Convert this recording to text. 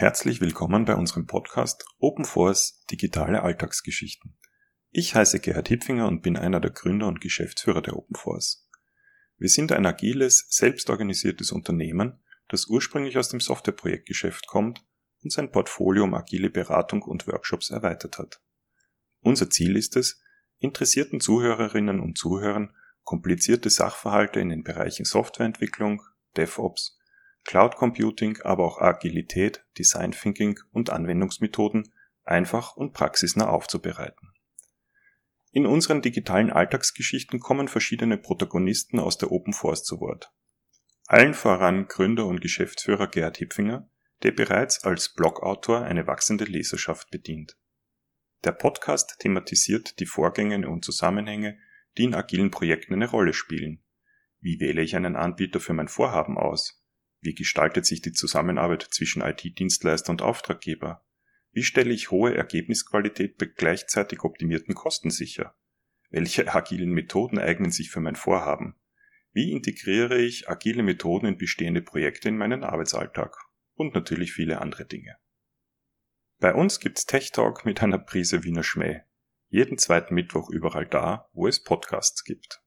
Herzlich willkommen bei unserem Podcast Open Force Digitale Alltagsgeschichten. Ich heiße Gerhard Hipfinger und bin einer der Gründer und Geschäftsführer der Open Force. Wir sind ein agiles, selbstorganisiertes Unternehmen, das ursprünglich aus dem Softwareprojektgeschäft kommt und sein Portfolio um agile Beratung und Workshops erweitert hat. Unser Ziel ist es, interessierten Zuhörerinnen und Zuhörern komplizierte Sachverhalte in den Bereichen Softwareentwicklung, DevOps, Cloud Computing, aber auch Agilität, Design Thinking und Anwendungsmethoden einfach und praxisnah aufzubereiten. In unseren digitalen Alltagsgeschichten kommen verschiedene Protagonisten aus der Open Force zu Wort. Allen voran Gründer und Geschäftsführer Gerhard Hipfinger, der bereits als Blogautor eine wachsende Leserschaft bedient. Der Podcast thematisiert die Vorgänge und Zusammenhänge, die in agilen Projekten eine Rolle spielen. Wie wähle ich einen Anbieter für mein Vorhaben aus? Wie gestaltet sich die Zusammenarbeit zwischen IT-Dienstleister und Auftraggeber? Wie stelle ich hohe Ergebnisqualität bei gleichzeitig optimierten Kosten sicher? Welche agilen Methoden eignen sich für mein Vorhaben? Wie integriere ich agile Methoden in bestehende Projekte in meinen Arbeitsalltag? Und natürlich viele andere Dinge. Bei uns gibt's Tech Talk mit einer Prise Wiener Schmäh. Jeden zweiten Mittwoch überall da, wo es Podcasts gibt.